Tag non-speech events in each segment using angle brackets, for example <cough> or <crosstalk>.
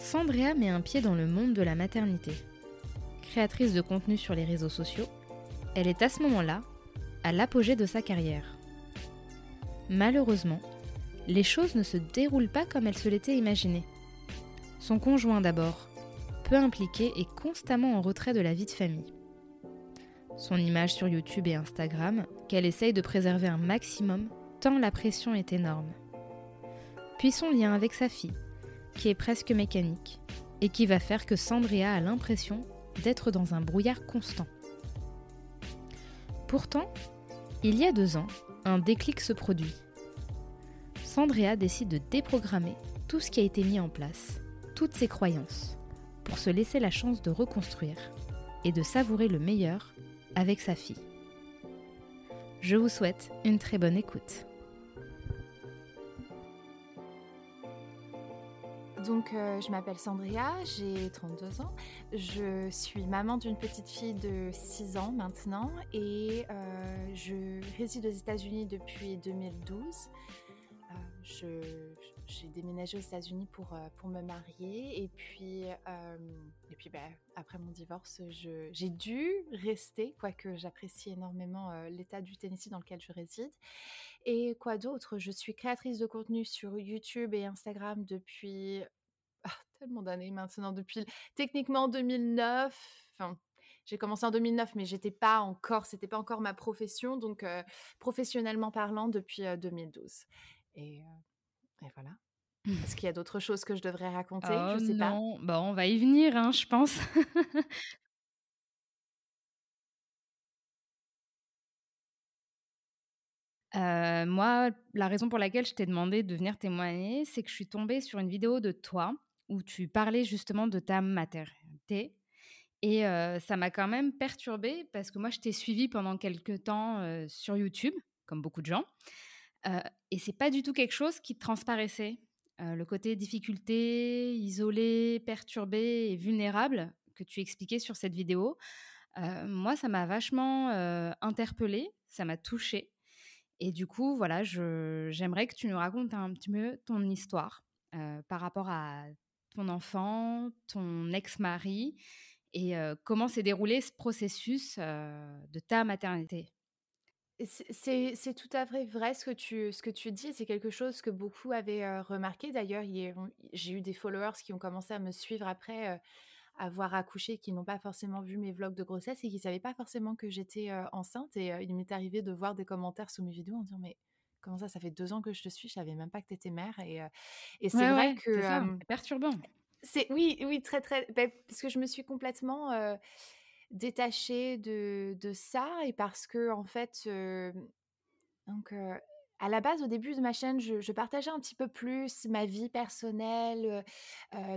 Sandrea met un pied dans le monde de la maternité. Créatrice de contenu sur les réseaux sociaux, elle est à ce moment-là à l'apogée de sa carrière. Malheureusement, les choses ne se déroulent pas comme elle se l'était imaginé. Son conjoint d'abord, peu impliqué et constamment en retrait de la vie de famille. Son image sur YouTube et Instagram, qu'elle essaye de préserver un maximum tant la pression est énorme. Puis son lien avec sa fille, qui est presque mécanique et qui va faire que Sandria a l'impression d'être dans un brouillard constant. Pourtant, il y a deux ans, un déclic se produit. Sandria décide de déprogrammer tout ce qui a été mis en place, toutes ses croyances, pour se laisser la chance de reconstruire et de savourer le meilleur avec sa fille. Je vous souhaite une très bonne écoute. Donc, euh, je m'appelle Sandria, j'ai 32 ans. Je suis maman d'une petite fille de 6 ans maintenant et euh, je réside aux États-Unis depuis 2012. Euh, j'ai déménagé aux États-Unis pour, pour me marier et puis, et puis bah, après mon divorce, j'ai dû rester, quoique j'apprécie énormément l'état du Tennessee dans lequel je réside. Et quoi d'autre? Je suis créatrice de contenu sur YouTube et Instagram depuis ah, tellement d'années maintenant, depuis techniquement 2009. Enfin, j'ai commencé en 2009, mais j'étais pas encore, c'était pas encore ma profession, donc professionnellement parlant depuis 2012. Et, voilà. Est-ce <laughs> qu'il y a d'autres choses que je devrais raconter? Je Je sais non. pas. Bon, on va y venir, hein, je pense. <laughs> moi, la raison pour laquelle je t'ai demandé de venir témoigner, c'est que je suis tombée sur une vidéo de toi où tu parlais justement de ta maternité. Et ça m'a quand même perturbée parce que moi, je t'ai suivi pendant quelques temps sur YouTube, comme beaucoup de gens. Et c'est pas du tout quelque chose qui transparaissait. le côté difficulté, isolé, perturbé et vulnérable que tu expliquais sur cette vidéo, moi, ça m'a vachement interpellée, ça m'a touchée. Et du coup, voilà, j'aimerais que tu nous racontes un petit peu ton histoire par rapport à ton enfant, ton ex-mari, et comment s'est déroulé ce processus de ta maternité? C'est tout à fait vrai ce que tu, ce que tu dis. C'est quelque chose que beaucoup avaient remarqué. D'ailleurs, j'ai eu des followers qui ont commencé à me suivre après avoir accouché, qui n'ont pas forcément vu mes vlogs de grossesse et qui ne savaient pas forcément que j'étais enceinte. Et il m'est arrivé de voir des commentaires sous mes vidéos en disant Mais comment ça, ça fait deux ans que je te suis, je savais même pas que tu étais mère. Et, et c'est vrai que. C'est perturbant. C'est oui, oui, très très, parce que je me suis complètement détachée de, de ça et parce que en fait, donc à la base, au début de ma chaîne, je, partageais un petit peu plus ma vie personnelle,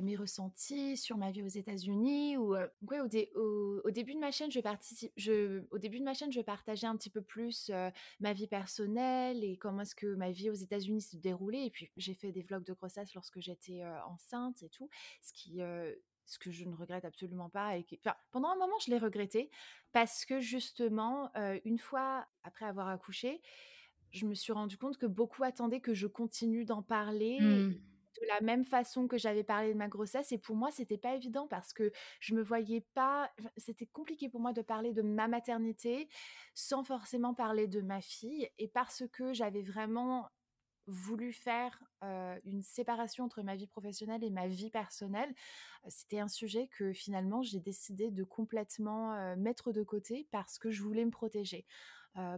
mes ressentis sur ma vie aux États-Unis. Ou au, début de ma chaîne, je je, au début de ma chaîne, je partageais un petit peu plus ma vie personnelle et comment est-ce que ma vie aux États-Unis se déroulait. Et puis j'ai fait des vlogs de grossesse lorsque j'étais enceinte et tout, ce qui ce que je ne regrette absolument pas. Et pendant un moment, je l'ai regretté parce que justement, une fois après avoir accouché, je me suis rendu compte que beaucoup attendaient que je continue d'en parler. Mmh. de la même façon que j'avais parlé de ma grossesse et pour moi c'était pas évident parce que je me voyais pas c'était compliqué pour moi de parler de ma maternité sans forcément parler de ma fille et parce que j'avais vraiment voulu faire une séparation entre ma vie professionnelle et ma vie personnelle, c'était un sujet que finalement j'ai décidé de complètement mettre de côté parce que je voulais me protéger.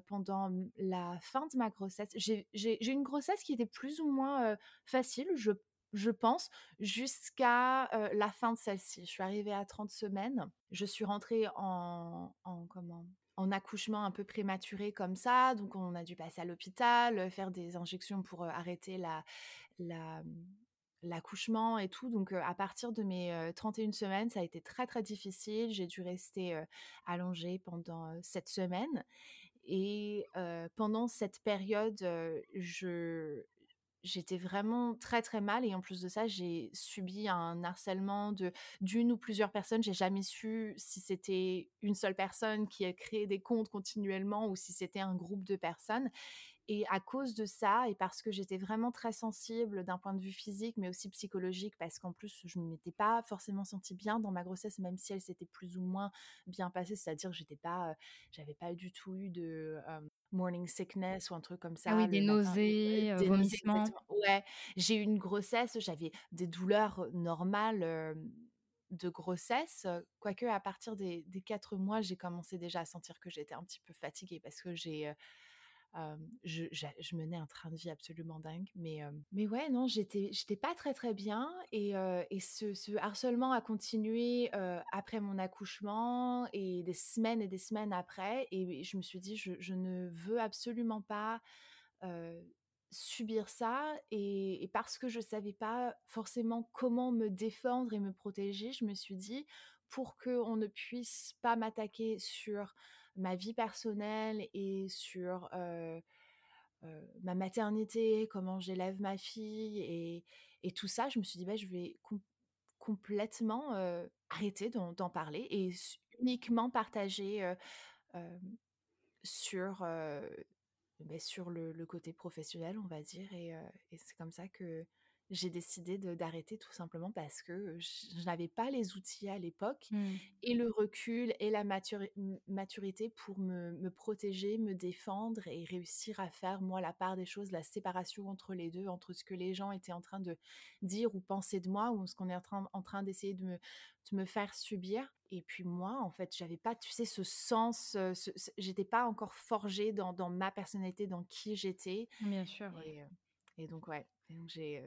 pendant la fin de ma grossesse, j'ai une grossesse qui était plus ou moins facile, je je pense, jusqu'à la fin de celle-ci. Je suis arrivée à 30 semaines. Je suis rentrée en, en comment? En accouchement un peu prématuré comme ça, donc on a dû passer à l'hôpital, faire des injections pour arrêter la, la mmh, l'accouchement et tout. Donc à partir de mes 31 semaines, ça a été très très difficile. J'ai dû rester allongée pendant cette semaine. Et pendant cette période, je, j'étais vraiment très très mal et en plus de ça, j'ai subi un harcèlement de d'une ou plusieurs personnes. J'ai jamais su si c'était une seule personne qui a créé des comptes continuellement ou si c'était un groupe de personnes. Et à cause de ça, et parce que j'étais vraiment très sensible d'un point de vue physique, mais aussi psychologique, parce qu'en plus, je ne m'étais pas forcément sentie bien dans ma grossesse, même si elle s'était plus ou moins bien passée, c'est-à-dire que j'étais pas, j'avais pas du tout eu de morning sickness ou un truc comme ça. Ah oui, des nausées, des vomissements. ouais, j'ai eu une grossesse, j'avais des douleurs normales de grossesse, quoique à partir des, des quatre mois, j'ai commencé déjà à sentir que j'étais un petit peu fatiguée parce que j'ai je, menais un train de vie absolument dingue. Mais, mais ouais, non, j'étais, pas très très bien. Et, et ce, harcèlement a continué après mon accouchement et des semaines et des semaines après. Et je me suis dit, je, ne veux absolument pas subir ça. Et, et, parce que je savais pas forcément comment me défendre et me protéger, je me suis dit, pour qu'on ne puisse pas m'attaquer sur ma vie personnelle et sur ma maternité, comment j'élève ma fille et, et, tout ça, je me suis dit, bah, je vais complètement arrêter d'en parler et uniquement partager sur, bah, sur le, côté professionnel, on va dire. Et c'est comme ça que j'ai décidé d'arrêter tout simplement parce que je, n'avais pas les outils à l'époque mmh. et le recul et la maturité pour me, me, protéger, me défendre et réussir à faire, moi, la part des choses, la séparation entre les deux, entre ce que les gens étaient en train de dire ou penser de moi ou ce qu'on est en train, en train d'essayer de me, de me faire subir. Et puis moi, en fait, j'avais pas, tu sais, ce sens, ce, j'étais pas encore forgée dans, dans, ma personnalité, dans qui j'étais. Bien sûr. Et, et donc, ouais,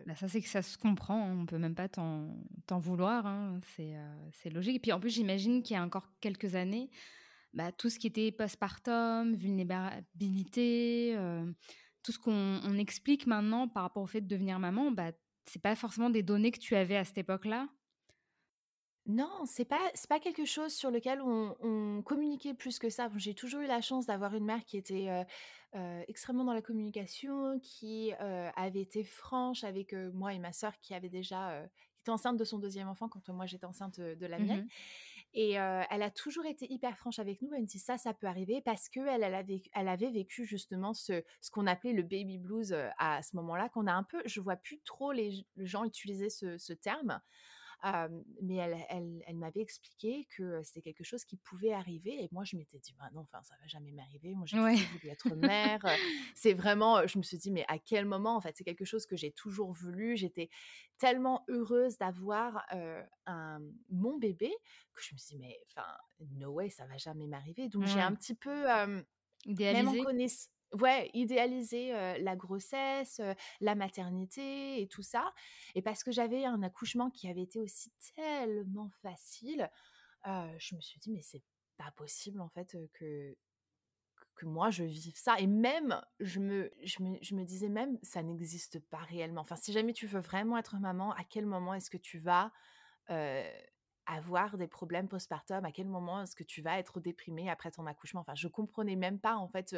bah, ça, c'est que ça se comprend. Hein, on peut même pas t'en vouloir. Hein, c'est logique. Et puis en plus, j'imagine qu'il y a encore quelques années, bah, tout ce qui était postpartum, vulnérabilité, tout ce qu'on explique maintenant par rapport au fait de devenir maman, bah, c'est pas forcément des données que tu avais à cette époque-là. Non, c'est pas c'est pas quelque chose sur lequel on, communiquait plus que ça. j'ai toujours eu la chance d'avoir une mère qui était extrêmement dans la communication, qui avait été franche avec moi et ma sœur, qui avait déjà qui était enceinte de son deuxième enfant quand moi j'étais enceinte de, la mienne. Mmh et elle a toujours été hyper franche avec nous. Elle me dit ça, ça peut arriver parce que elle, avait, elle avait vécu justement ce, ce qu'on appelait le baby blues à ce moment-là, qu'on a un peu, je vois plus trop les, gens utiliser ce, ce terme mais elle, elle, elle m'avait expliqué que c'était quelque chose qui pouvait arriver. Et moi, je m'étais dit, bah non, enfin, ça va jamais m'arriver. Moi, j'ai toujours voulu être mère. c'est vraiment, je me suis dit, mais à quel moment, en fait, c'est quelque chose que j'ai toujours voulu. J'étais tellement heureuse d'avoir un, mon bébé que je me suis dit, mais enfin, no way, ça va jamais m'arriver. Donc, j'ai un petit peu, Idéalisé. même en connaissant ouais, idéaliser la grossesse, la maternité et tout ça. Et parce que j'avais un accouchement qui avait été aussi tellement facile, je me suis dit, mais c'est pas possible en fait que, que moi je vive ça. Et même, je me, je me, je me disais même, ça n'existe pas réellement. Enfin, si jamais tu veux vraiment être maman, à quel moment est-ce que tu vas avoir des problèmes postpartum À quel moment est-ce que tu vas être déprimée après ton accouchement? Enfin, je comprenais même pas en fait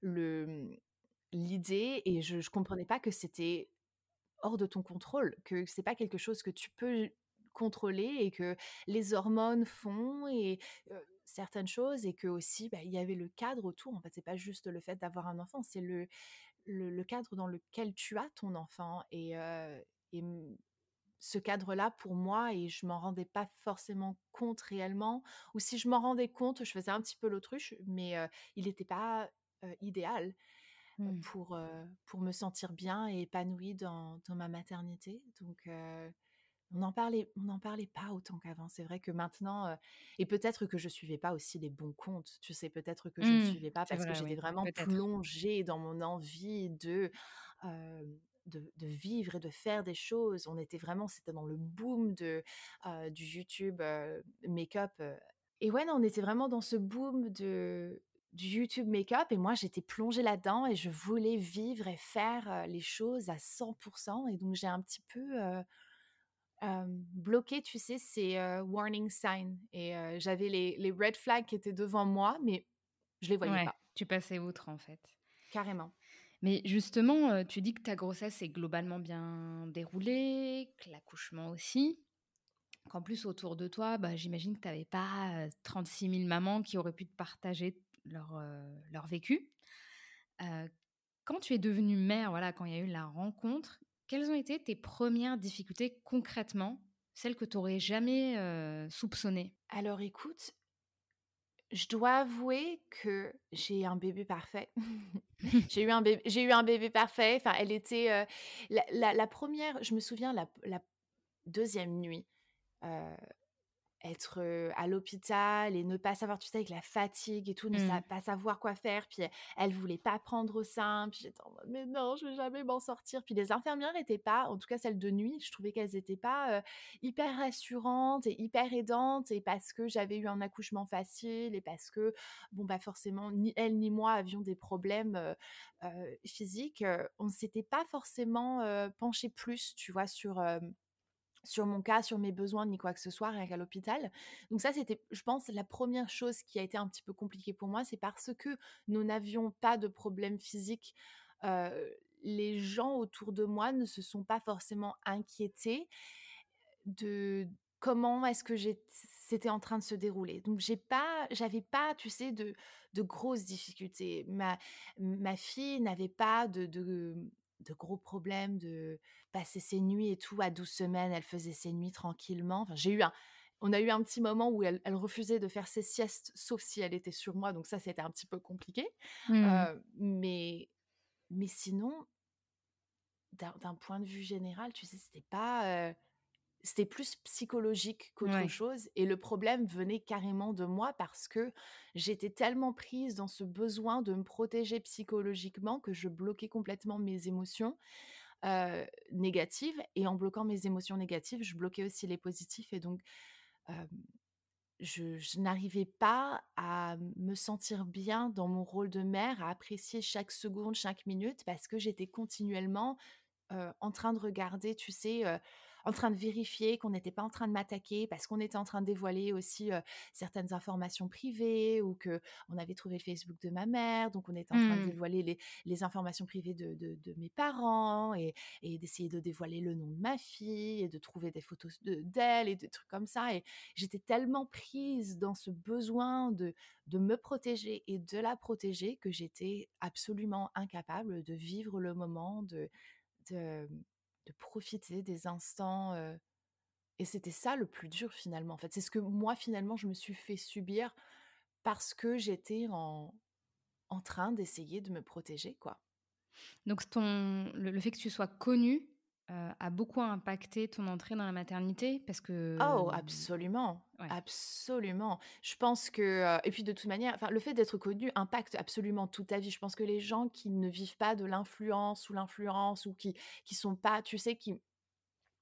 le mmh, l'idée et je, je comprenais pas que c'était hors de ton contrôle, que c'est pas quelque chose que tu peux contrôler et que les hormones font et certaines choses et que aussi bah, il y avait le cadre autour. En fait, c'est pas juste le fait d'avoir un enfant, c'est le, le, cadre dans lequel tu as ton enfant et, ce cadre-là pour moi et je m'en rendais pas forcément compte réellement. Ou si je m'en rendais compte, je faisais un petit peu l'autruche, mais il n'était pas idéal. mmh. pour, pour me sentir bien et épanouie dans, dans ma maternité. Donc, on n'en parlait, on parlait pas autant qu'avant. C'est vrai que maintenant, et peut-être que je suivais pas aussi les bons comptes. Tu sais, peut-être que je ne mmh, suivais pas parce que j'étais vraiment plongée dans mon envie de, de, vivre et de faire des choses. On était vraiment, c'était dans le boom de, du YouTube make-up. Et ouais, non, on était vraiment dans ce boom de, du YouTube make-up et moi j'étais plongée là-dedans et je voulais vivre et faire les choses à 100%. Et donc j'ai un petit peu bloqué, tu sais, ces warning signs. Et j'avais les, les, red flags qui étaient devant moi, mais je les voyais pas. Tu passais outre en fait. Carrément. Mais justement, tu dis que ta grossesse est globalement bien déroulée, que l'accouchement aussi. Qu'en plus, autour de toi, bah, j'imagine que tu n'avais pas 36 000 mamans qui auraient pu te partager leur, leur vécu. quand tu es devenue mère, voilà, quand il y a eu la rencontre, quelles ont été tes premières difficultés concrètement, celles que tu n'aurais jamais soupçonnées? Alors écoute, je dois avouer que j'ai un bébé parfait. <laughs> <laughs> j'ai eu un bébé, j'ai eu un bébé parfait. Enfin, elle était la, première. Je me souviens la, la deuxième nuit être à l'hôpital et ne pas savoir, tu sais, avec la fatigue et tout, ne mmh. pas savoir quoi faire. Puis elle voulait pas prendre au sein. Puis j'étais en mode, mais non, je vais jamais m'en sortir. Puis les infirmières n'étaient pas, en tout cas celles de nuit, je trouvais qu'elles n'étaient pas hyper rassurantes et hyper aidantes. Et parce que j'avais eu un accouchement facile et parce que, bon, bah forcément, ni elle ni moi avions des problèmes physiques, on ne s'était pas forcément penché plus, tu vois, sur sur mon cas, sur mes besoins, ni quoi que ce soit, rien qu'à l'hôpital. Donc ça, c'était, je pense, la première chose qui a été un petit peu compliquée pour moi, c'est parce que nous n'avions pas de problème physique. les gens autour de moi ne se sont pas forcément inquiétés de comment est-ce que c'était en train de se dérouler. Donc j'ai pas, j'avais pas, tu sais, de, de grosses difficultés. Ma, ma fille n'avait pas de, de gros problèmes de passer ses nuits et tout. À 12 semaines, elle faisait ses nuits tranquillement. Enfin, j'ai eu un, on a eu un petit moment où elle, refusait de faire ses siestes, sauf si elle était sur moi. Donc ça, c'était un petit peu compliqué. Mmh. mais, mais sinon, d'un point de vue général, tu sais, c'était pas c'était plus psychologique qu'autre chose. Et le problème venait carrément de moi parce que j'étais tellement prise dans ce besoin de me protéger psychologiquement que je bloquais complètement mes émotions négatives. Et en bloquant mes émotions négatives, je bloquais aussi les positifs. Et donc, je, n'arrivais pas à me sentir bien dans mon rôle de mère, à apprécier chaque seconde, chaque minute, parce que j'étais continuellement en train de regarder, tu sais, en train de vérifier qu'on n'était pas en train de m'attaquer parce qu'on était en train de dévoiler aussi certaines informations privées ou que on avait trouvé le Facebook de ma mère, donc on était en train de mmh. dévoiler les, informations privées de, mes parents et, d'essayer de dévoiler le nom de ma fille et de trouver des photos d'elle et des trucs comme ça. Et j'étais tellement prise dans ce besoin de, de me protéger et de la protéger que j'étais absolument incapable de vivre le moment, de, de de profiter des instants. et c'était ça le plus dur finalement. En fait, c'est ce que moi finalement je me suis fait subir parce que j'étais en, en train d'essayer de me protéger, quoi. Donc ton, le, fait que tu sois connue a beaucoup impacté ton entrée dans la maternité parce que oh absolument absolument. Je pense que et puis de toute manière enfin le fait d'être connu impacte absolument toute ta vie. Je pense que les gens qui ne vivent pas de l'influence ou l'influence ou qui qui sont pas tu sais qui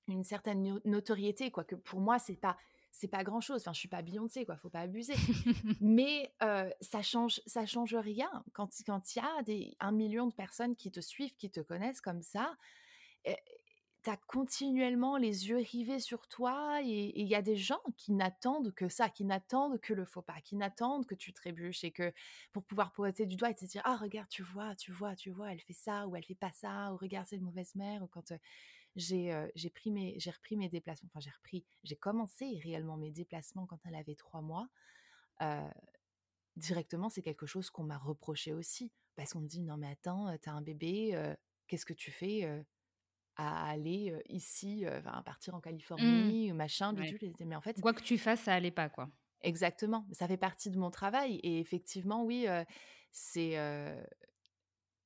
une certaine notoriété quoi que pour moi c'est pas c'est pas grand chose enfin je suis pas Beyoncé quoi faut pas abuser. <laughs> Mais ça change ça change rien. Quand quand il y a des un million de personnes qui te suivent qui te connaissent comme ça tu as continuellement les yeux rivés sur toi et il y a des gens qui n'attendent que ça, qui n'attendent que le faux pas, qui n'attendent que tu trébuches et que pour pouvoir pointer du doigt et te dire ah regarde tu vois tu vois tu vois elle fait ça ou elle fait pas ça ou regarde c'est une mauvaise mère ou quand j'ai j'ai repris mes déplacements enfin j'ai repris j'ai commencé réellement mes déplacements quand elle avait trois mois directement c'est quelque chose qu'on m'a reproché aussi parce qu'on me dit non mais attends t'as un bébé qu'est-ce que tu fais à aller ici, à partir en mmh. Californie, machin, du tout. Mais en fait, quoi que tu fasses, ça allait pas, quoi. Exactement, ça fait partie de mon travail et effectivement, oui, c'est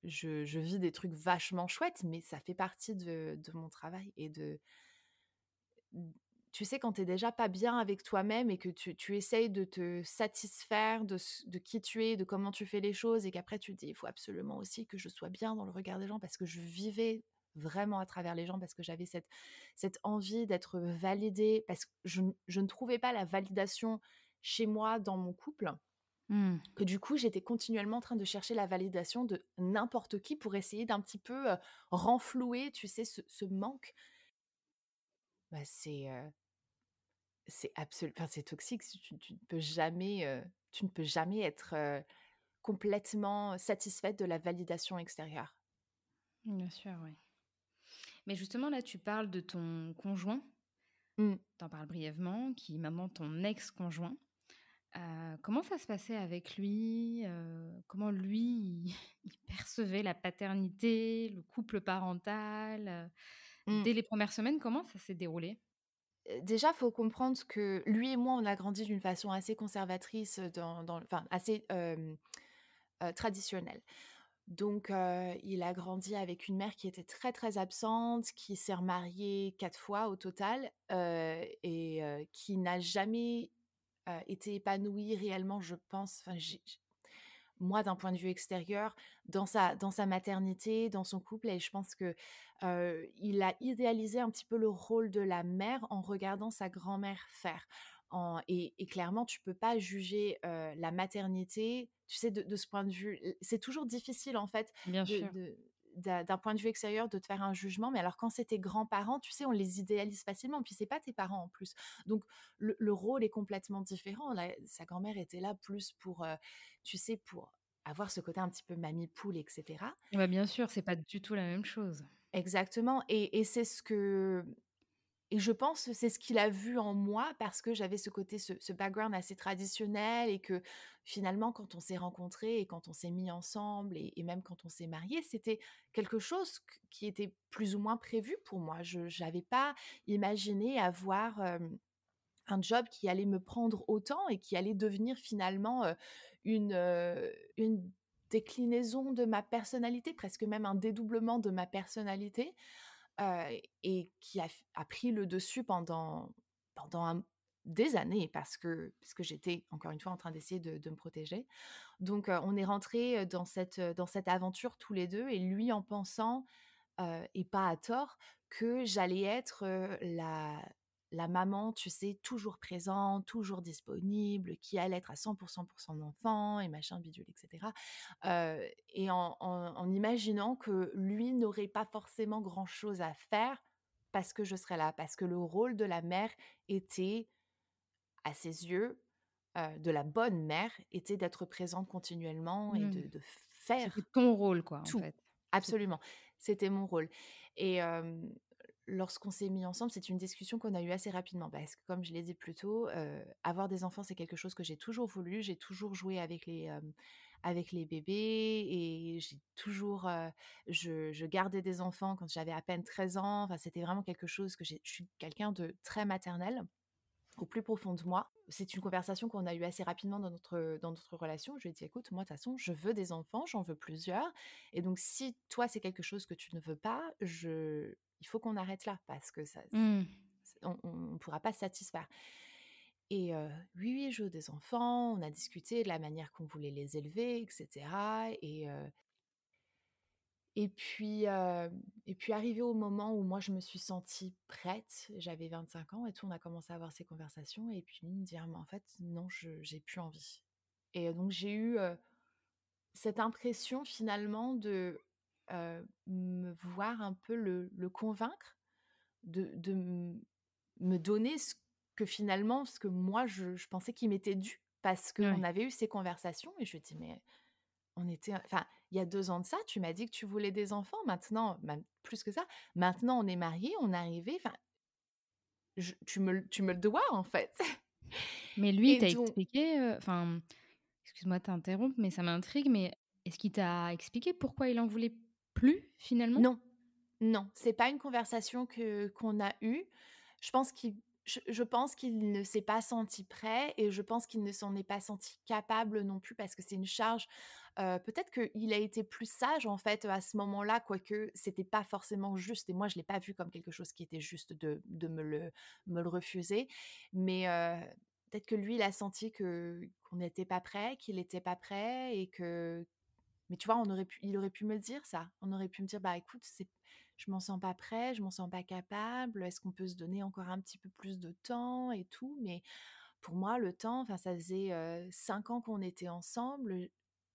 je, je vis des trucs vachement chouettes, mais ça fait partie de, de mon travail et de, tu sais, quand tu es déjà pas bien avec toi-même et que tu, tu essayes de te satisfaire de, de qui tu es, de comment tu fais les choses, et qu'après tu te dis, il faut absolument aussi que je sois bien dans le regard des gens parce que je vivais vraiment à travers les gens, parce que j'avais cette, cette envie d'être validée, parce que je, je, ne trouvais pas la validation chez moi dans mon couple. Mmh. Que du coup, j'étais continuellement en train de chercher la validation de n'importe qui pour essayer d'un petit peu renflouer, tu sais, ce, ce manque bah, c'est, c'est absolu enfin, c'est toxique. Tu tu ne peux jamais, tu ne peux jamais être, complètement satisfaite de la validation extérieure. Bien sûr, oui. Mais justement, là, tu parles de ton conjoint. Mmh. Tu en parles brièvement, qui est maintenant ton ex-conjoint. comment ça se passait avec lui? Comment lui, <laughs> il percevait la paternité, le couple parental? Mmh. Dès les premières semaines, comment ça s'est déroulé? Déjà, faut comprendre que lui et moi, on a grandi d'une façon assez conservatrice, dans, dans enfin assez traditionnelle. Donc, il a grandi avec une mère qui était très très absente, qui s'est remariée quatre fois au total et qui n'a jamais été épanouie réellement, je pense. Moi, d'un point de vue extérieur, dans sa, dans sa maternité, dans son couple. Et je pense que il a idéalisé un petit peu le rôle de la mère en regardant sa grand-mère faire. En, et, clairement, tu peux pas juger la maternité, tu sais, de, ce point de vue. C'est toujours difficile, en fait, Bien d'un point de vue extérieur de te faire un jugement, mais alors quand c'est tes grands-parents, tu sais, on les idéalise facilement, puis c'est pas tes parents en plus. Donc le, rôle est complètement différent. sa grand-mère était là plus pour, tu sais, pour avoir ce côté un petit peu mamie poule, etc. Bah bien sûr, c'est pas du tout la même chose. Exactement, et, et c'est ce que et je pense que c'est ce qu'il a vu en moi parce que j'avais ce côté, ce, background assez traditionnel et que finalement, quand on s'est rencontrés et quand on s'est mis ensemble et, même quand on s'est mariés, c'était quelque chose qui était plus ou moins prévu pour moi. Je n'avais pas imaginé avoir un job qui allait me prendre autant et qui allait devenir finalement une, une déclinaison de ma personnalité, presque même un dédoublement de ma personnalité et qui a, pris le dessus pendant, pendant des années parce que, parce que j'étais encore une fois en train d'essayer de, me protéger. Donc on est rentré dans cette, dans cette aventure tous les deux et lui en pensant, et pas à tort, que j'allais être la, la maman, tu sais, toujours présente, toujours disponible, qui allait être à 100% pour son enfant et machin, bidule, etc. et en, imaginant que lui n'aurait pas forcément grand-chose à faire parce que je serais là, parce que le rôle de la mère était, à ses yeux, de la bonne mère, était d'être présente continuellement et de, mmh. faire... C'était ton rôle, quoi, tout. en fait. Absolument. C'était mon rôle. Et, lorsqu'on s'est mis ensemble, c'est une discussion qu'on a eue assez rapidement parce que, comme je l'ai dit plus tôt, avoir des enfants, c'est quelque chose que j'ai toujours voulu. J'ai toujours joué avec les, avec les bébés et j'ai toujours, je, gardais des enfants quand j'avais à peine 13 ans. Enfin, c'était vraiment quelque chose que je suis quelqu'un de très maternel au plus profond de moi. C'est une conversation qu'on a eue assez rapidement dans notre, dans notre relation. Je lui ai dit, écoute, moi, de toute façon, je veux des enfants, j'en veux plusieurs. Et donc, si toi, c'est quelque chose que tu ne veux pas, je, il faut qu'on arrête là parce que ça, mmh. on ne pourra pas se satisfaire. Et oui, oui, je veux des enfants, on a discuté de la manière qu'on voulait les élever, etc. Et, et, puis, et puis, arrivé au moment où moi, je me suis sentie prête, j'avais 25 ans et tout, on a commencé à avoir ces conversations. Et puis, me dire, mais en fait, non, je j'ai plus envie. Et donc, j'ai eu cette impression finalement de me voir un peu le, convaincre, de, de me donner ce que finalement, ce que moi, je, pensais qu'il m'était dû, parce qu'on avait eu ces conversations, et je dis, mais on était, enfin, il y a deux ans de ça, tu m'as dit que tu voulais des enfants, maintenant, même plus que ça, maintenant on est mariés, on est arrivé, enfin, tu, me, tu me le dois en fait. Mais <laughs> lui, t'a expliqué, enfin, excuse-moi de t'interrompre, mais ça m'intrigue, mais est-ce qu'il t'a expliqué pourquoi il en voulait plus finalement? Non, non, c'est pas une conversation que qu'on a eue. Je pense qu'il je, pense qu'il ne s'est pas senti prêt et je pense qu'il ne s'en est pas senti capable non plus parce que c'est une charge peut-être qu'il a été plus sage en fait à ce moment-là, quoique c'était pas forcément juste. Et moi, je l'ai pas vu comme quelque chose qui était juste de, de me, le, me le refuser. Mais peut-être que lui, il a senti que qu'on n'était pas prêt, qu'il n'était pas prêt et que. Mais tu vois, on aurait pu, il aurait pu me dire ça. On aurait pu me dire, bah écoute, c'est, je m'en sens pas prêt, je m'en sens pas capable. Est-ce qu'on peut se donner encore un petit peu plus de temps et tout? Mais pour moi, le temps, enfin, ça faisait cinq ans qu'on était ensemble.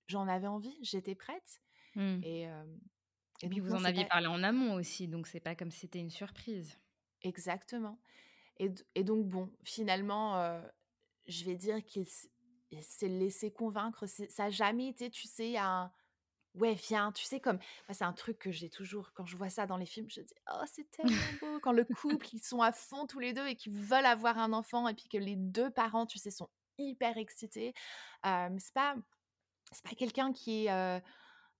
J'en avais envie, j'étais prête. Mmh. Et, et, puis vous en aviez parlé en amont aussi, donc c'est pas comme si c'était une surprise. Exactement. Et, et donc bon, finalement, je vais dire qu'il s'est laissé convaincre. Ça n'a jamais été, tu sais, un Ouais, viens, tu sais, comme c'est un truc que j'ai toujours, quand je vois ça dans les films, je dis, oh, c'est tellement <laughs> beau. Quand le couple, ils sont à fond tous les deux et qu'ils veulent avoir un enfant et puis que les deux parents, tu sais, sont hyper excités. Euh, c'est pas, c'est pas quelqu'un qui est,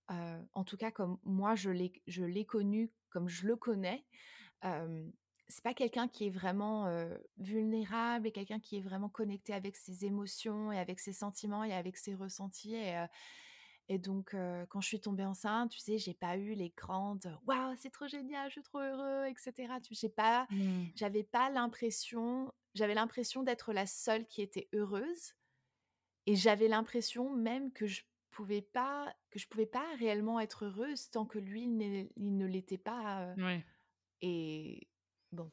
en tout cas, comme moi, je l'ai, je l'ai connu, comme je le connais. c'est pas quelqu'un qui est vraiment vulnérable et quelqu'un qui est vraiment connecté avec ses émotions et avec ses sentiments et avec ses ressentis. Et, et donc, quand je suis tombée enceinte, tu sais, j'ai pas eu les grandes waouh, c'est trop génial, je suis trop heureux, etc. Tu sais, pas, mmh. j'avais pas l'impression, j'avais l'impression d'être la seule qui était heureuse, et j'avais l'impression même que je pouvais pas, que je pouvais pas réellement être heureuse tant que lui, il, ne l'était pas. Et bon.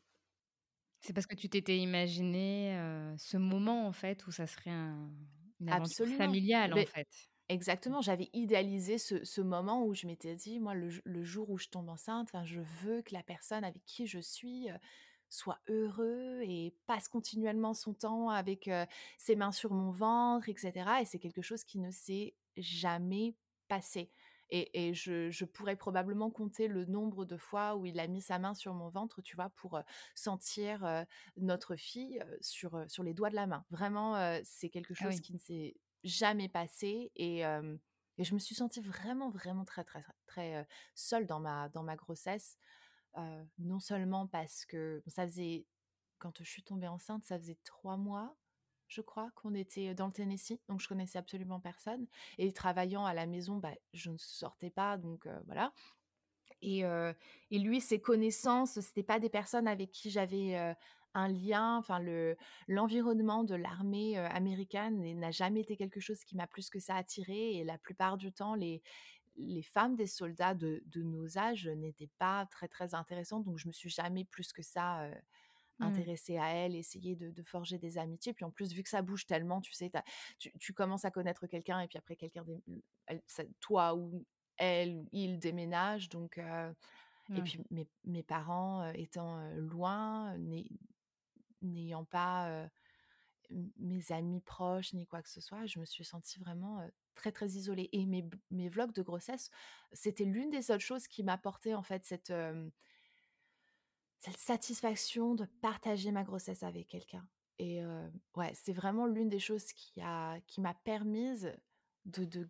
C'est parce que tu t'étais imaginé ce moment en fait où ça serait un, une aventure familiale en fait. Exactement, j'avais idéalisé ce, moment où je m'étais dit, moi, le, jour où je tombe enceinte, je veux que la personne avec qui je suis soit heureux et passe continuellement son temps avec ses mains sur mon ventre, etc. Et c'est quelque chose qui ne s'est jamais passé. Et, je, pourrais probablement compter le nombre de fois où il a mis sa main sur mon ventre, tu vois, pour sentir notre fille sur, sur les doigts de la main. Vraiment, c'est quelque ah chose qui ne s'est jamais passé et, et, je me suis sentie vraiment vraiment très très très, seule dans ma dans ma grossesse non seulement parce que ça faisait quand je suis tombée enceinte ça faisait trois mois je crois qu'on était dans le Tennessee donc je connaissais absolument personne et travaillant à la maison bah, je ne sortais pas donc voilà et, et, lui ses connaissances c'était pas des personnes avec qui j'avais un lien, enfin le l'environnement de l'armée américaine n'a jamais été quelque chose qui m'a plus que ça attiré et la plupart du temps les les femmes des soldats de, de nos âges n'étaient pas très très intéressantes donc je me suis jamais plus que ça mmh. intéressée à elle, essayer de, de, forger des amitiés. Puis en plus, vu que ça bouge tellement, tu sais, tu, tu, commences à connaître quelqu'un et puis après quelqu'un, toi ou elle, il déménage. Donc, et puis mes, mes parents étant loin, n'ayant pas mes amis proches ni quoi que ce soit, je me suis sentie vraiment très très isolée. Et mes, mes vlogs de grossesse, c'était l'une des seules choses qui m'apportait en fait cette, cette satisfaction de partager ma grossesse avec quelqu'un. Et ouais, c'est vraiment l'une des choses qui a qui m'a permise de, de,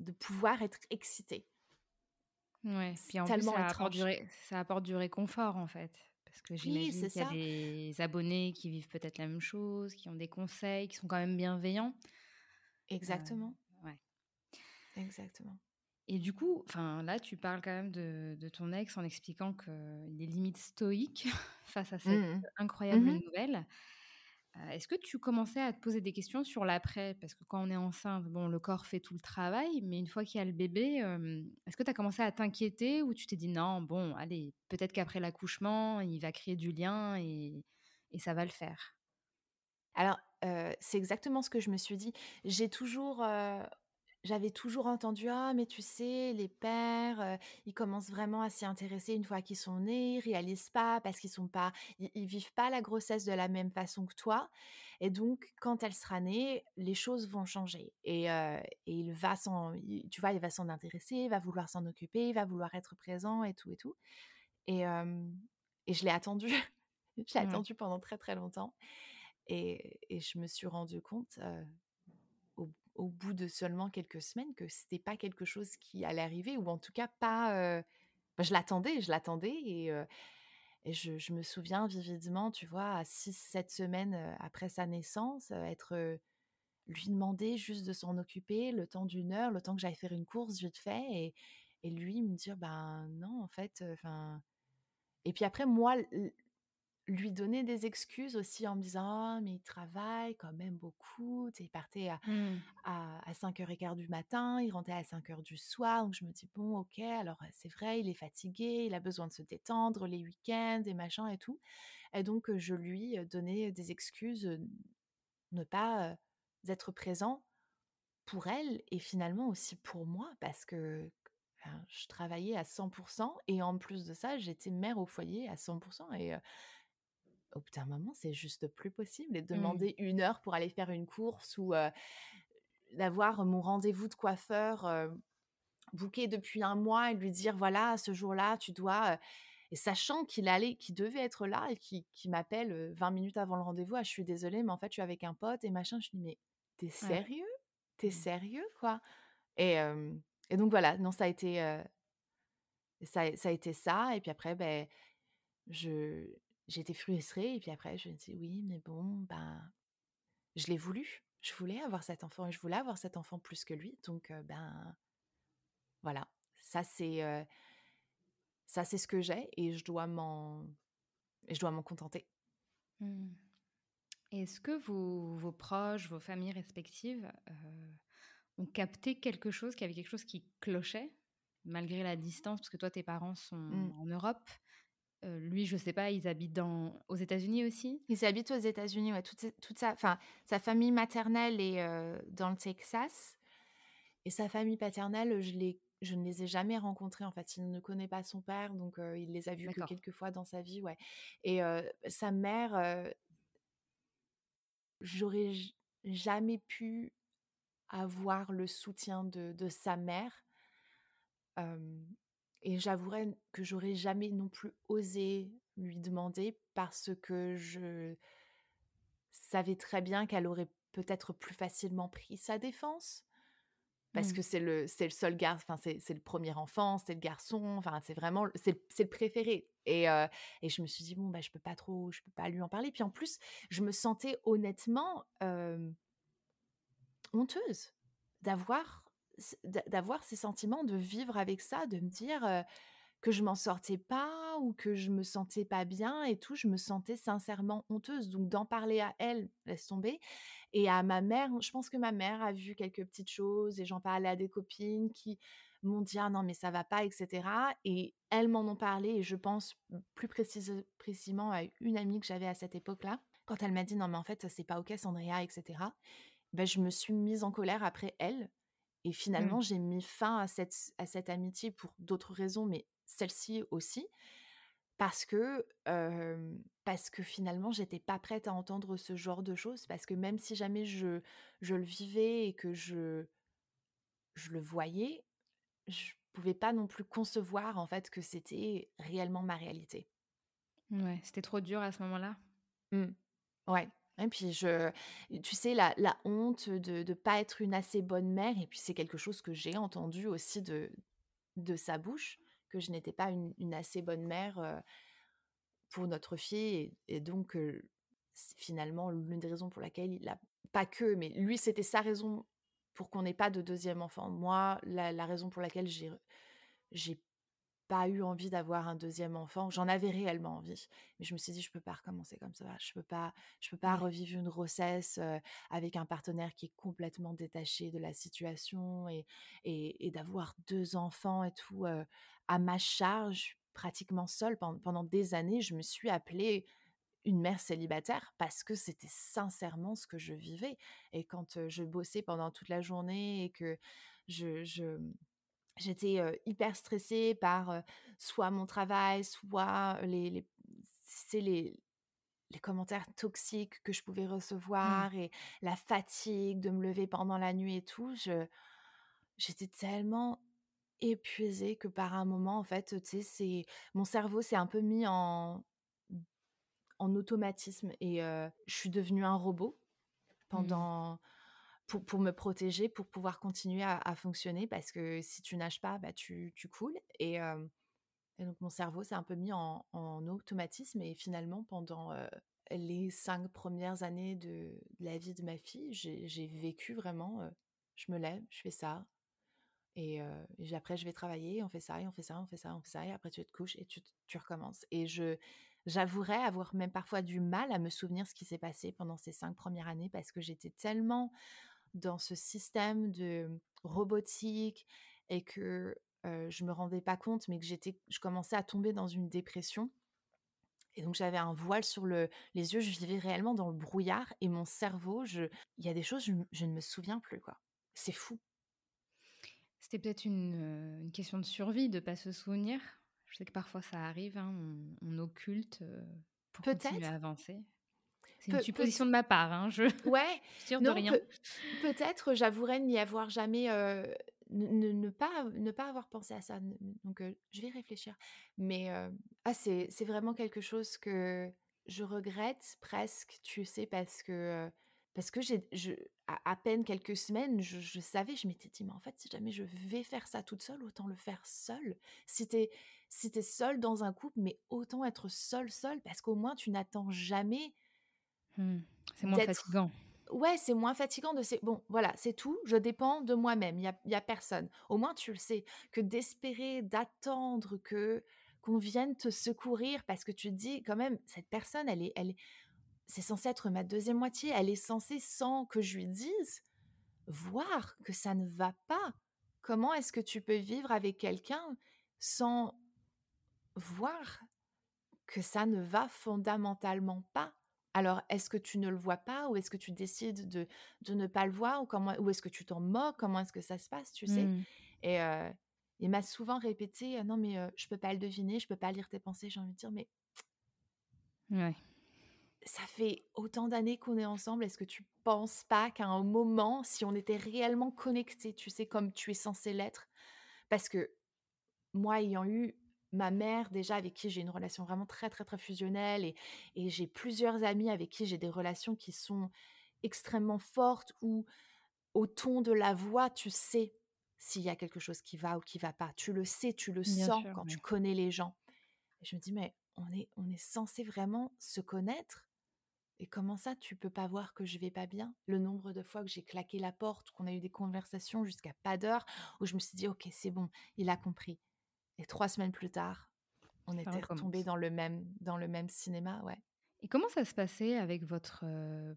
de pouvoir être excitée. Ouais, puis en plus, ça apporte, du ça apporte du réconfort en fait. Parce que j'imagine qu'il y a des abonnés qui vivent peut-être la même chose, qui ont des conseils, qui sont quand même bienveillants. Exactement. ouais. Exactement. Et du coup, enfin là, tu parles quand même de, de ton ex en expliquant qu'il est limite stoïque <laughs> face à cette mmh incroyable mmh nouvelle. Est-ce que tu commençais à te poser des questions sur l'après? Parce que quand on est enceinte, bon, le corps fait tout le travail, mais une fois qu'il y a le bébé, est-ce que tu as commencé à t'inquiéter ou tu t'es dit non, bon, allez, peut-être qu'après l'accouchement, il va créer du lien et, et ça va le faire? Alors, c'est exactement ce que je me suis dit. J'ai toujours, j'avais toujours entendu ah mais tu sais les pères ils commencent vraiment à s'y intéresser une fois qu'ils sont nés ils réalisent pas parce qu'ils sont pas ils, vivent pas la grossesse de la même façon que toi et donc quand elle sera née les choses vont changer et, il va s'en tu vois il va s'en intéresser il va vouloir s'en occuper il va vouloir être présent et tout et tout et, et je l'ai attendu <laughs> je l'ai attendu pendant très très longtemps et, et, je me suis rendu compte au bout de seulement quelques semaines que c'était pas quelque chose qui allait arriver ou en tout cas pas bah, je l'attendais je l'attendais et, je, me souviens vividement tu vois à 6 7 semaines après sa naissance être lui demander juste de s'en occuper le temps d'une heure, le temps que j'aille faire une course vite fait et, et lui me dire ben non en fait enfin et puis après moi lui donner des excuses aussi en me disant «Ah, mais il travaille quand même beaucoup il partait à, Mmh. à, à 5h15 du matin il rentrait à 5h du soir donc je me dis bon ok alors c'est vrai il est fatigué il a besoin de se détendre les week-ends et machin et tout et donc je lui donnais des excuses ne pas être présent pour elle et finalement aussi pour moi parce que je travaillais à 100% et en plus de ça, j'étais mère au foyer à 100% et au bout d'un moment, c'est juste plus possible et Mmh. demander une heure pour aller faire une course ou d'avoir mon rendez-vous de coiffeur booké depuis un mois et lui dire voilà, ce jour-là, tu dois et sachant qu'il allait, qu'il devait être là et qui, m'appelle 20 minutes avant le rendez-vous, ah, je suis désolée, mais en fait, je suis avec un pote et machin. Je lui dis, mais t'es Ouais. sérieux? T'es Mmh. sérieux, quoi? et, et donc voilà, non, ça a été ça, ça a été ça. Et puis après, ben, je j'étais frustrée. Et puis après, je me dis oui, mais bon, ben, je l'ai voulu. Je voulais avoir cet enfant et je voulais avoir cet enfant plus que lui. Donc, ben, voilà. Ça, c'est ça, c'est ce que j'ai et je dois m'en je dois m'en contenter. Mmh. Est-ce que vos, vos proches, vos familles respectives euh, ont capté quelque chose, qu'il y avait quelque chose qui clochait, malgré la distance, parce que toi, tes parents sont Mmh. en Europe. Euh, lui, je sais pas, ils habitent dans, aux États-Unis aussi? Ils habitent aux États-Unis, ouais. Toute, toute sa, enfin, sa famille maternelle est euh, dans le Texas. Et sa famille paternelle, je, je ne les ai jamais rencontrés. En fait, il ne connaît pas son père, donc euh, il les a vus que quelques fois dans sa vie, ouais. Et sa mère, j'aurais jamais pu avoir le soutien de, de sa mère. Et j'avouerais que j'aurais jamais non plus osé lui demander parce que je savais très bien qu'elle aurait peut-être plus facilement pris sa défense. Parce Mmh. que c'est le, c'est le seul garçon, enfin, c'est, c'est le premier enfant, c'est le garçon, enfin, c'est vraiment, le- c'est, le- c'est le préféré. Et, euh, et je me suis dit, bon, bah, je peux pas trop, je peux pas lui en parler. Puis en plus, je me sentais honnêtement euh, honteuse d'avoir, d'avoir ces sentiments, de vivre avec ça, de me dire que je m'en sortais pas ou que je me sentais pas bien et tout. Je me sentais sincèrement honteuse. Donc d'en parler à elle, laisse tomber. Et à ma mère, je pense que ma mère a vu quelques petites choses et j'en parlais à des copines qui m'ont dit ah non mais ça va pas etc et elles m'en ont parlé et je pense plus précisément à une amie que j'avais à cette époque-là quand elle m'a dit non mais en fait ça c'est pas ok Sandria etc ben, je me suis mise en colère après elle et Mmh. finalement j'ai mis fin à cette, à cette amitié pour d'autres raisons mais celle-ci aussi parce que, parce que finalement, j'étais pas prête à entendre ce genre de choses. Parce que même si jamais je je le vivais et que je je le voyais, je pouvais pas non plus concevoir, en fait, que c'était réellement ma réalité. Ouais, c'était trop dur à ce moment-là? Mmh. Ouais. Et puis je tu sais la honte de de pas être une assez bonne mère et puis c'est quelque chose que j'ai entendu aussi de de sa bouche, que je n'étais pas une assez bonne mère, heu pour notre fille et, donc euh, finalement l'une des raisons pour laquelle il a pas que mais lui c'était sa raison pour qu'on n'ait pas de deuxième enfant. Moi la, raison pour laquelle j'ai pas eu envie d'avoir un deuxième enfant j'en avais réellement envie mais je me suis dit je peux pas recommencer comme ça je peux pas je peux pas revivre une grossesse euh, avec un partenaire qui est complètement détaché de la situation et et, et d'avoir deux enfants et tout euh, à ma charge pratiquement seule pendant, pendant des années je me suis appelée une mère célibataire parce que c'était sincèrement ce que je vivais et quand je bossais pendant toute la journée et que je, je j'étais euh, hyper stressée par euh, soit mon travail, soit les, les, les, les commentaires toxiques que je pouvais Mmh. recevoir et la fatigue de me lever pendant la nuit et tout. Je, j'étais tellement épuisée que par un moment, en fait, tu sais, mon cerveau s'est un peu mis en, en automatisme et euh, je suis devenue un robot Mmh. Pour, me protéger, pour pouvoir continuer à, fonctionner parce que si tu nages pas, bah, tu, coules. Et, donc mon cerveau s'est un peu mis en, automatisme et finalement pendant les cinq premières années de, la vie de ma fille, j'ai vécu vraiment, je me lève, je fais ça, et, après je vais travailler, on fait ça, et on fait ça, on fait ça, on fait ça, et après tu te couches et tu, tu recommences. Et je j'avouerais avoir même parfois du mal à me souvenir ce qui s'est passé pendant ces cinq premières années parce que j'étais tellement dans ce système de robotique et que je me rendais pas compte, mais que j'étais, je commençais à tomber dans une dépression. Et donc j'avais un voile sur le, les yeux, je vivais réellement dans le brouillard et mon cerveau, je, il y a des choses, je, je ne me souviens plus quoi. C'est fou. C'était peut-être une, une, question de survie de pas se souvenir. Je sais que parfois ça arrive, hein, on, occulte pour continuer à avancer. C'est une supposition de ma part, hein, je <laughs> ouais, sûre de rien. peut-être, j'avouerais n'y avoir jamais ne, pas, ne pas avoir pensé à ça. Donc, je vais réfléchir. Mais ah, c'est, vraiment quelque chose que je regrette presque, tu sais, parce que, parce que j'ai, je, à, peine quelques semaines, je, savais, je m'étais dit, mais en fait, si jamais je vais faire ça toute seule, autant le faire seule. Si t'es, si t'es seule dans un couple, mais autant être seule, seule, parce qu'au moins, tu n'attends jamais. Mmh. C'est moins fatigant ouais, c'est moins fatigant de ces... Bon, voilà, c'est tout, je dépends de moi-même, il n'y a, y a personne. Au moins, tu le sais, que d'espérer, d'attendre que qu'on vienne te secourir parce que tu te dis quand même, cette personne, elle est, elle c'est censé être ma deuxième moitié, elle est censée, sans que je lui dise, voir que ça ne va pas. Comment est-ce que tu peux vivre avec quelqu'un sans voir que ça ne va fondamentalement pas? Alors, est-ce que tu ne le vois pas ou est-ce que tu décides de, ne pas le voir ou, comment, ou est-ce que tu t'en moques? Comment est-ce que ça se passe, tu sais? Mmh. Et il m'a souvent répété Non, mais je peux pas le deviner, je peux pas lire tes pensées. J'ai envie de dire Mais. Ouais. Ça fait autant d'années qu'on est ensemble. Est-ce que tu penses pas qu'à un moment, si on était réellement connectés, tu sais, comme tu es censé l'être, parce que moi, ayant eu ma mère déjà avec qui j'ai une relation vraiment très très très fusionnelle et, et j'ai plusieurs amis avec qui j'ai des relations qui sont extrêmement fortes où au ton de la voix tu sais s'il y a quelque chose qui va ou qui va pas. Tu le sais tu le sens quand tu connais les gens et je me dis mais on est on est censé vraiment se connaître et comment ça tu peux pas voir que je vais pas bien? Le nombre de fois que j'ai claqué la porte qu'on a eu des conversations jusqu'à pas d'heure où je me suis dit ok c'est bon il a compris et trois semaines plus tard, on était retombés dans le même dans le même cinéma, ouais. Et comment ça se passait avec votre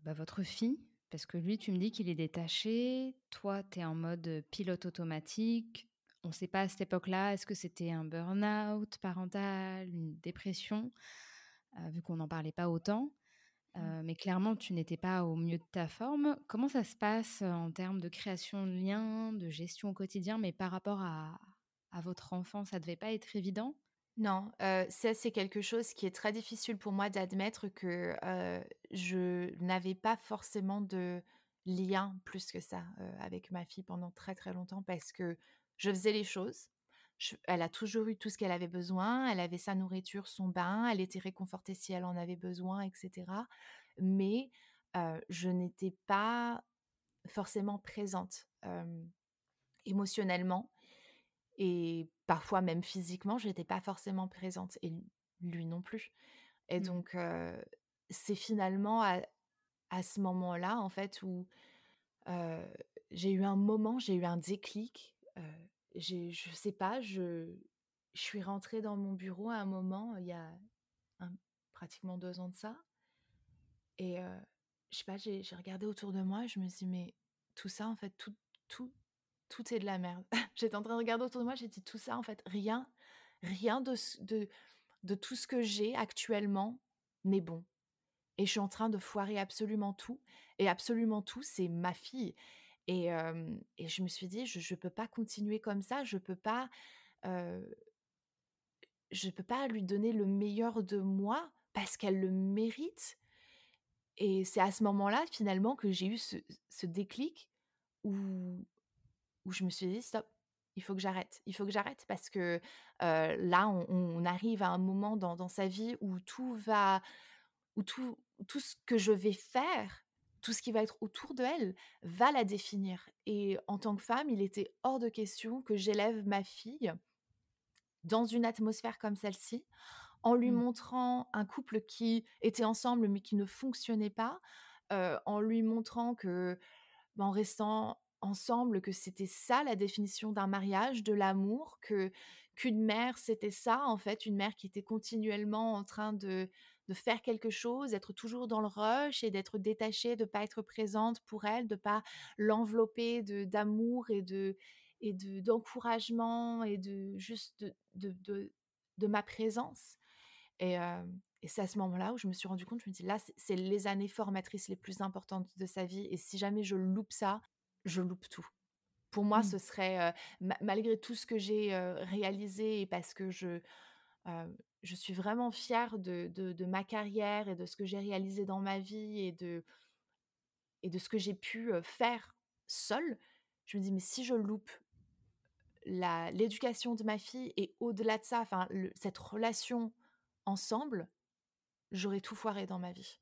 bah, votre fille? Parce que lui, tu me dis qu'il est détaché. Toi, tu es en mode pilote automatique. On ne sait pas à cette époque-là, est-ce que c'était un burn-out parental, une dépression, vu qu'on n'en parlait pas autant. Mmh. mais clairement, tu n'étais pas au mieux de ta forme. Comment ça se passe en termes de création de liens, de gestion au quotidien, mais par rapport à, à votre enfant, ça devait pas être évident? Non, ça c'est quelque chose qui est très difficile pour moi d'admettre que je n'avais pas forcément de lien plus que ça avec ma fille pendant très très longtemps parce que je faisais les choses. elle a toujours eu tout ce qu'elle avait besoin. Elle avait sa nourriture, son bain. Elle était réconfortée si elle en avait besoin, etc. Mais je n'étais pas forcément présente émotionnellement et parfois même physiquement, je n'étais pas forcément présente et lui non plus. Et mmh. donc, c'est finalement à, à ce moment-là, en fait, où j'ai eu un moment, j'ai eu un déclic. je sais pas, je, je suis rentrée dans mon bureau à un moment, il y a pratiquement deux ans de ça. Et je sais pas, j'ai regardé autour de moi, je me suis dit, mais tout ça, en fait, tout, tout, tout est de la merde. <laughs> J'étais en train de regarder autour de moi, j'ai dit tout ça, en fait, rien, rien de, de, tout ce que j'ai actuellement n'est bon. Et je suis en train de foirer absolument tout. Et absolument tout, c'est ma fille. Et, et, je me suis dit, je ne peux pas continuer comme ça, je peux pas, peux pas lui donner le meilleur de moi parce qu'elle le mérite. Et c'est à ce moment-là, finalement, que j'ai eu ce déclic où, où je me suis dit, stop, il faut que j'arrête. Il faut que j'arrête parce que là, on, arrive à un moment dans, sa vie où tout va, où tout, tout ce que je vais faire, tout ce qui va être autour de elle, va la définir. Et en tant que femme, il était hors de question que j'élève ma fille dans une atmosphère comme celle-ci, en lui Mmh. montrant un couple qui était ensemble mais qui ne fonctionnait pas, en lui montrant que, bah, en restant ensemble, que c'était ça la définition d'un mariage, de l'amour, que qu'une mère, c'était ça en fait, une mère qui était continuellement en train de de faire quelque chose, d'être toujours dans le rush et d'être détachée, de pas être présente pour elle, de pas l'envelopper d'amour et de et de d'encouragement et de juste de de de ma présence. Et hem et c'est à ce moment-là où je me suis rendu compte, je me dis: «Là, c'est les années formatrices les plus importantes de sa vie et si jamais je loupe ça, je loupe tout». Pour moi, Mmh. ce serait, ma malgré tout ce que j'ai, réalisé et parce que je, je suis vraiment fière de de de ma carrière et de ce que j'ai réalisé dans ma vie et de et de ce que j'ai pu, faire seule. Je me dis: «Mais si je loupe l'éducation de ma fille et au-delà de ça, enfin cette relation ensemble, j'aurais tout foiré dans ma vie».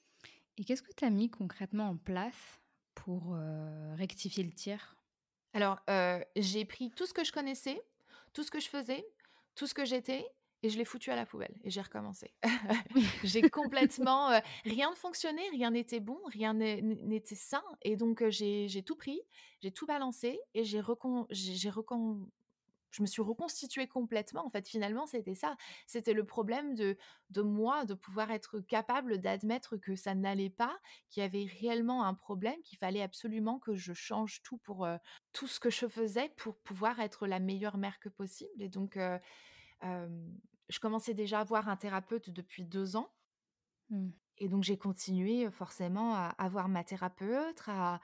Et qu'est-ce que tu as mis concrètement en place pour, rectifier le tir? Alors, j'ai pris tout ce que je connaissais, tout ce que je faisais, tout ce que j'étais et je l'ai foutu à la poubelle et j'ai recommencé. <laughs> J'ai complètement, rien ne fonctionnait, rien n'était bon, rien n'était sain et donc j'ai tout pris, j'ai tout balancé et j'ai recon j'ai recon je me suis reconstituée complètement. En fait, finalement, c'était ça. C'était le problème de de moi, de pouvoir être capable d'admettre que ça n'allait pas, qu'il y avait réellement un problème, qu'il fallait absolument que je change tout pour, tout ce que je faisais pour pouvoir être la meilleure mère que possible et donc je commençais déjà à voir un thérapeute depuis 2 ans Mmh. et donc j'ai continué, forcément à à voir ma thérapeute, à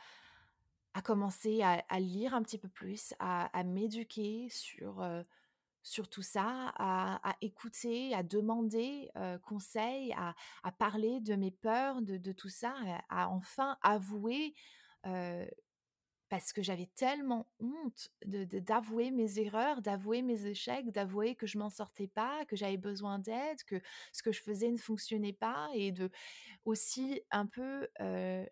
à commencer à lire un petit peu plus, à m'éduquer sur, heu, sur tout ça, à écouter, à demander, heu, conseil, à parler de mes peurs, de tout ça, à enfin avouer, heu parce que j'avais tellement honte de de d'avouer mes erreurs, d'avouer mes échecs, d'avouer que je m'en sortais pas, que j'avais besoin d'aide, que ce que je faisais ne fonctionnait pas et de aussi un peu,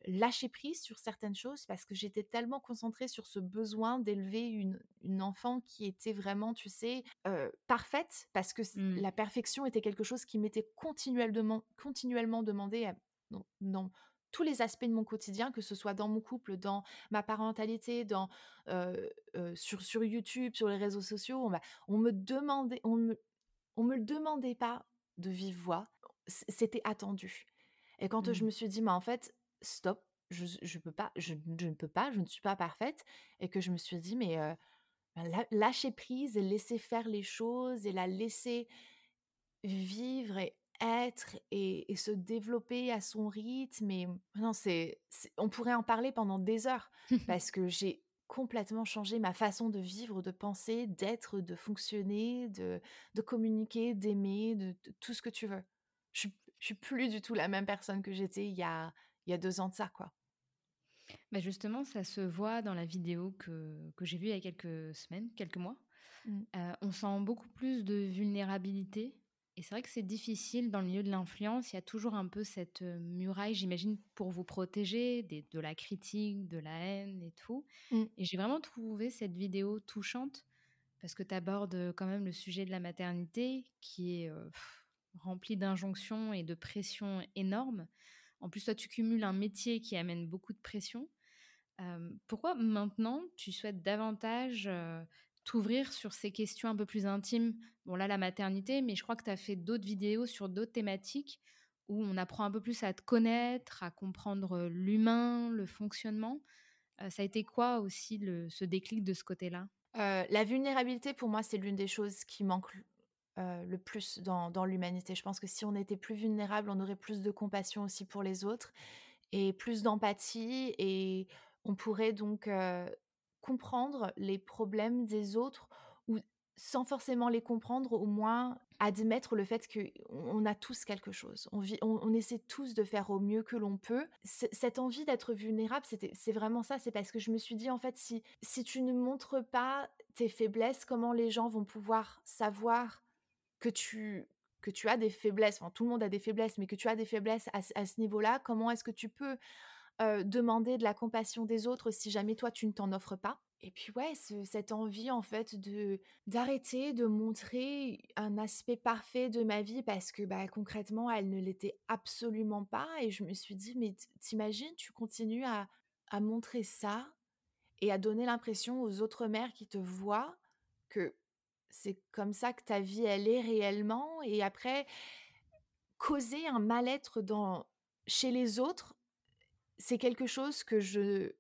lâcher prise sur certaines choses parce que j'étais tellement concentrée sur ce besoin d'élever une une enfant qui était vraiment, tu sais, parfaite parce que Mmh. la perfection était quelque chose qui m'était continuellement continuellement demandé à dans dans tous les aspects de mon quotidien, que ce soit dans mon couple, dans ma parentalité, dans, sur sur YouTube, sur les réseaux sociaux. On on me demandait on me on me le demandait pas de vive voix, c'était attendu et quand je Mmh. me suis dit: «Mais en fait, stop, je je peux pas, je je ne peux pas, je ne suis pas parfaite» et que je me suis dit: «Mais la lâcher prise et laisser faire les choses et la laisser vivre et être et et se développer à son rythme» et non, c'est on pourrait en parler pendant des heures <laughs> parce que j'ai complètement changé ma façon de vivre, de penser, d'être, de fonctionner, de de communiquer, d'aimer, de de tout ce que tu veux. Je suis je suis plus du tout la même personne que j'étais il y a il y a 2 ans de ça, quoi. Bah, justement, ça se voit dans la vidéo que que j'ai vue il y a quelques semaines, quelques mois. Mmh. Heu, on sent beaucoup plus de vulnérabilité et c'est vrai que c'est difficile dans le milieu de l'influence. Il y a toujours un peu cette, muraille, j'imagine, pour vous protéger des de la critique, de la haine et tout Mmh. et j'ai vraiment trouvé cette vidéo touchante parce que tu abordes, quand même le sujet de la maternité qui est, rempli d'injonctions et de pressions énormes. En plus, toi, tu cumules un métier qui amène beaucoup de pression. Pourquoi maintenant tu souhaites davantage, t'ouvrir sur ces questions un peu plus intimes? Bon là, la maternité, mais je crois que tu as fait d'autres vidéos sur d'autres thématiques où on apprend un peu plus à te connaître, à comprendre, l'humain, le fonctionnement. Ça a été quoi aussi le ce déclic de ce côté-là? La vulnérabilité pour moi, c'est l'une des choses qui manque le plus dans l'humanité. Je pense que si on était plus vulnérable, on aurait plus de compassion aussi pour les autres et plus d'empathie et on pourrait donc, comprendre les problèmes des autres ou sans forcément les comprendre, au moins admettre le fait qu'on on a tous quelque chose. On vit on essaie tous de faire au mieux que l'on peut. Cette envie d'être vulnérable, c'est vraiment ça, c'est parce que je me suis dit: «En fait, si si tu ne montres pas tes faiblesses, comment les gens vont pouvoir savoir que tu que tu as des faiblesses?» enfin, tout le monde a des faiblesses, mais que tu as des faiblesses à à ce niveau-là. Comment est-ce que tu peux, demander de la compassion des autres si jamais toi tu ne t'en offres pas? et puis ouais, ce cette envie en fait de d'arrêter de montrer un aspect parfait de ma vie parce que, bah, concrètement, elle ne l'était absolument pas et je me suis dit: «Mais t tu tu continues à à montrer ça et à donner l'impression aux autres mères qui te voient que c'est comme ça que ta vie, elle est réellement» et après causer un mal-être dans chez les autres, c'est quelque chose que je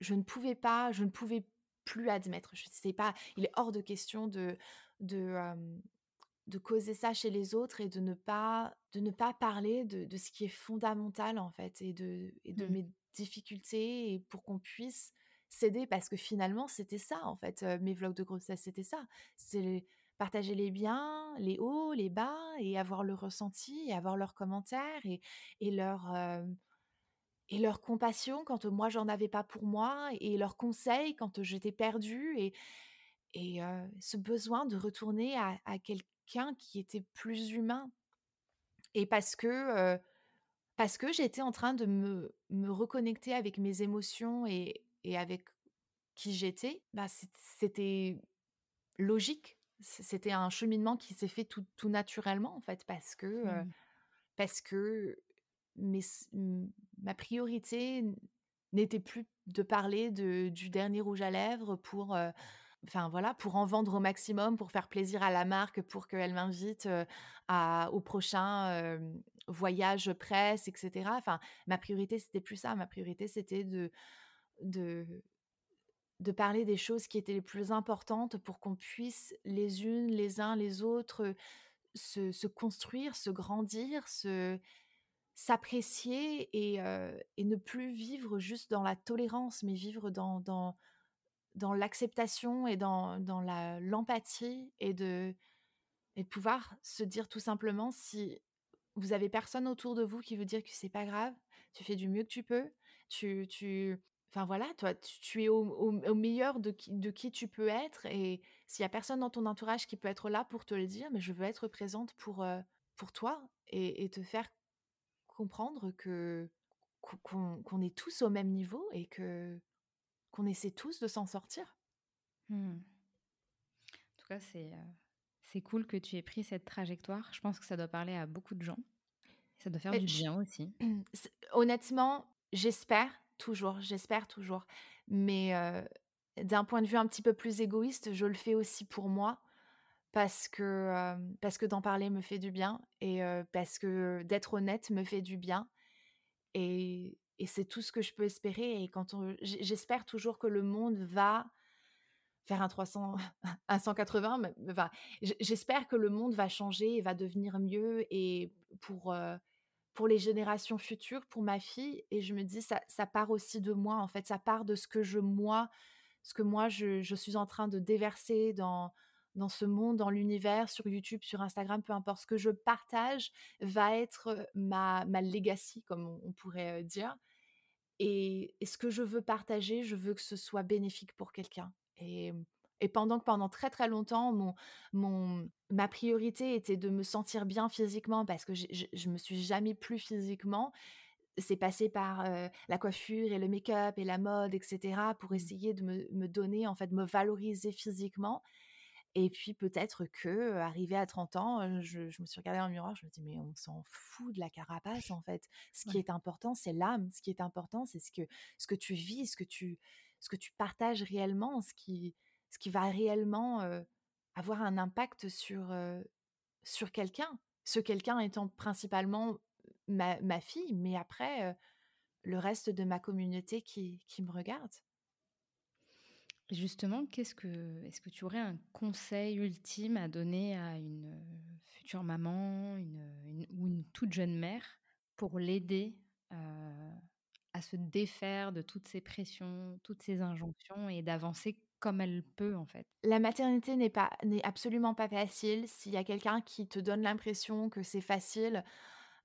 je ne pouvais pas je ne pouvais plus admettre. Je sais pas, il est hors de question de de, de causer ça chez les autres et de ne pas de ne pas parler de de ce qui est fondamental, en fait et de et de Mmh. mes difficultés et pour qu'on puisse s'aider parce que finalement, c'était ça, en fait, mes vlogs de grossesse, c'était ça. C'est partager les biens, les hauts, les bas et avoir le ressenti et avoir leurs commentaires et et leur, et leur compassion quand, moi j'en avais pas pour moi et leurs conseils quand, j'étais perdue et et ce besoin de retourner à à quelqu'un qui était plus humain et parce que, parce que j'étais en train de me me reconnecter avec mes émotions et et avec qui j'étais, bah, c'ét c'était logique. C'était un cheminement qui s'est fait tout tout naturellement, en fait, parce que, Mmh. parce que mais ma priorité n'était plus de parler de du dernier rouge à lèvres voilà, pour en vendre au maximum, pour faire plaisir à la marque, pour qu'elle m'invite, au prochain, voyage presse et cetera. Enfin, ma priorité, c'était plus ça. Ma priorité, c'était de parler des choses qui étaient les plus importantes pour qu'on puisse les unes, les uns, les autres, se construire, se grandir, se s'apprécier et et ne plus vivre juste dans la tolérance, mais vivre dans dans l'acceptation et dans dans l'empathie et de et pouvoir se dire tout simplement si vous avez personne autour de vous qui veut dire que c'est pas grave, tu fais du mieux que tu peux, tu tu enfin voilà, toi, tu es au au meilleur de qui de qui tu peux être et s'il y a personne dans ton entourage qui peut être là pour te le dire, mais je veux être présente pour, pour toi et te faire comprendre que qu'on est tous au même niveau et que qu'on essaie tous de s'en sortir. Mmh. En tout cas, c'est, heu, c'est cool que tu aies pris cette trajectoire. Je pense que ça doit parler à beaucoup de gens. Ça doit faire Et du bien aussi. <clears throat> honnêtement, j'espère toujours, j'espère toujours, mais heu, d'un point de vue un petit peu plus égoïste, je le fais aussi pour moi parce que, parce que d'en parler me fait du bien et parce que d'être honnête me fait du bien et et c'est tout ce que je peux espérer et quand j'espère toujours que le monde va faire un 300 <laughs> un 180 mais enfin, j'e j'espère que le monde va changer et va devenir mieux et pour, pour les générations futures, pour ma fille et je me dis: «Ça ça part aussi de moi, en fait, ça part de ce que je moi ce que moi je je suis en train de déverser dans dans ce monde, dans l'univers, sur YouTube, sur Instagram, peu importe. Ce que je partage va être, ma ma legacy comme on on pourrait, dire et et ce que je veux partager, je veux que ce soit bénéfique pour quelqu'un et mmh et pendant que pendant très, très longtemps, mon mon ma priorité était de me sentir bien physiquement parce que j'ai je je me suis jamais plu physiquement. C'est passé par, la coiffure et le make-up et la mode et cetera pour Mmh. essayer de me me donner, en fait, me valoriser physiquement et puis peut-être que, heu, arrivée à 30 ans, je je me suis regardée dans le miroir, je me dis: «Mais on s'en fout de la carapace, en fait. Ce qui est important, c'est l'âme. Ce qui est important, c'est ce que ce que tu vis, ce que tu ce que tu partages réellement, ce qui ce qui va réellement, avoir un impact sur, sur quelqu'un». Ce quelqu'un étant principalement ma ma fille, mais après, le reste de ma communauté qui qui me regarde. Justement, qu'est-ce que est-ce que tu aurais un conseil ultime à donner à une, heu, future maman, une, ou une toute jeune mère pour l'aider, heu, à se défaire de toutes ces pressions, toutes ces injonctions et d'avancer comme elle peut, en fait? La maternité n'est pas n'est absolument pas facile. S'il y a quelqu'un qui te donne l'impression que c'est facile,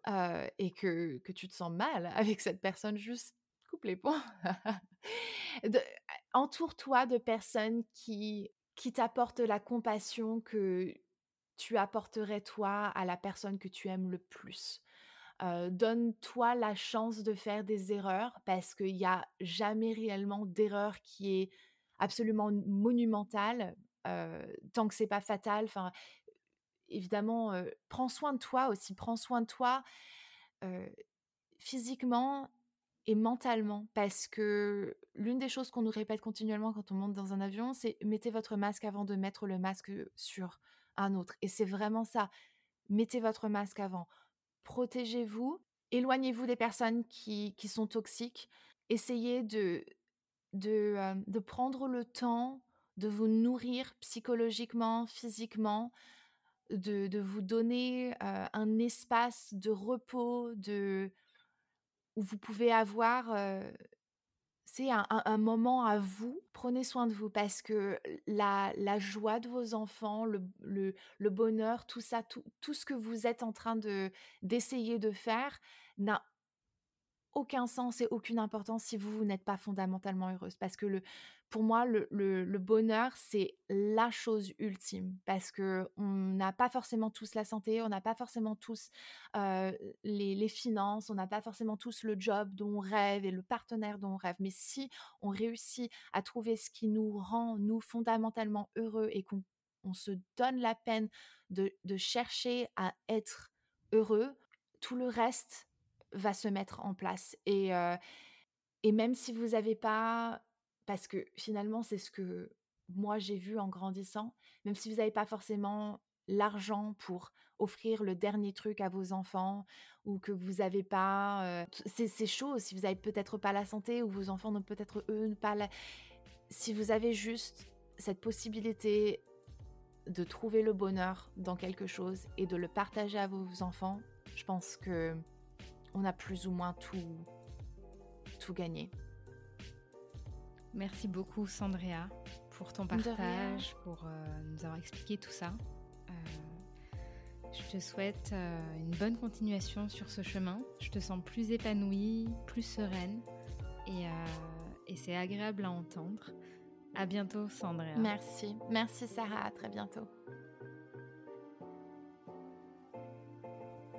heu et que que tu te sens mal avec cette personne, juste coupe les ponts. <laughs> entoure-toi de personnes qui qui t'apportent la compassion que tu apporterais toi à la personne que tu aimes le plus. Donne-toi la chance de faire des erreurs parce qu'il y a jamais réellement d'erreur qui est absolument monumental, tant que c'est pas fatal. Enfin, évidemment, prends soin de toi aussi, prends soin de toi physiquement et mentalement, parce que l'une des choses qu'on nous répète continuellement quand on monte dans un avion, c'est mettez votre masque avant de mettre le masque sur un autre. Et c'est vraiment ça. Mettez votre masque avant. Protégez-vous. Éloignez-vous des personnes qui, qui sont toxiques. Essayez de, de, de prendre le temps de vous nourrir psychologiquement, physiquement, de, de vous donner un espace de repos, de, où vous pouvez avoir c'est un, moment à vous. Prenez soin de vous parce que la, joie de vos enfants, le, le, bonheur, tout ça, tout, tout, ce que vous êtes en train de d'essayer de faire n'a aucun sens et aucune importance si vous, vous n'êtes pas fondamentalement heureuse. Parce que le, pour moi, le, bonheur, c'est la chose ultime. Parce que on n'a pas forcément tous la santé, on n'a pas forcément tous les, finances, on n'a pas forcément tous le job dont on rêve et le partenaire dont on rêve. Mais si on réussit à trouver ce qui nous rend, nous, fondamentalement heureux et qu'on on se donne la peine de chercher à être heureux, tout le reste va se mettre en place. Et, et même si vous n'avez pas, parce que finalement c'est ce que moi j'ai vu en grandissant, même si vous n'avez pas forcément l'argent pour offrir le dernier truc à vos enfants ou que vous n'avez pas c'est ces choses, si vous n'avez peut-être pas la santé ou vos enfants n'ont peut-être eux pas la... Si vous avez juste cette possibilité de trouver le bonheur dans quelque chose et de le partager à vos enfants, je pense que on a plus ou moins tout, tout gagné. Merci beaucoup Sandrea pour ton partage, pour euh, nous avoir expliqué tout ça. Euh, je te souhaite euh, une bonne continuation sur ce chemin. Je te sens plus épanouie, plus sereine et, et c'est agréable à entendre. À bientôt Sandrea. Merci. Merci Sarah, à très bientôt.